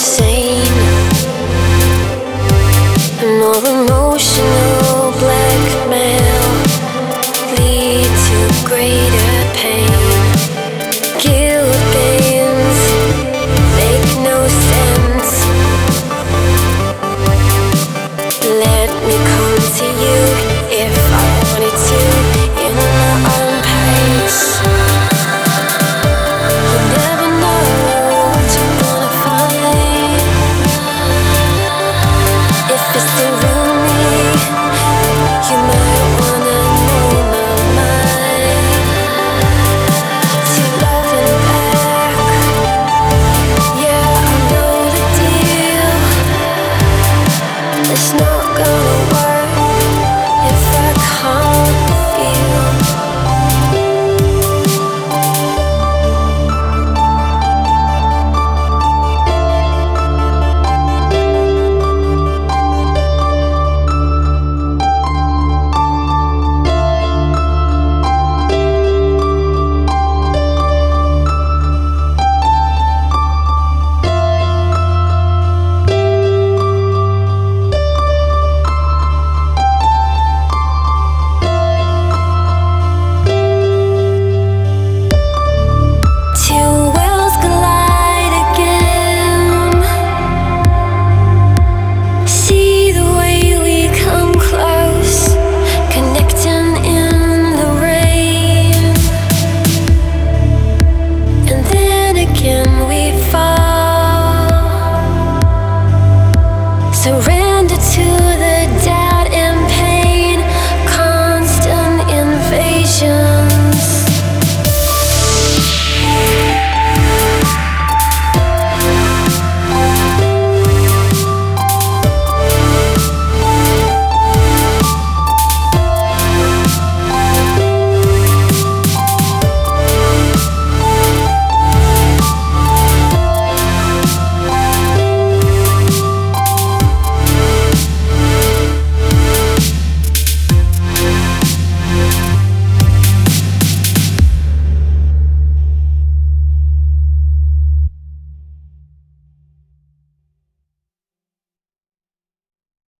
the same. And all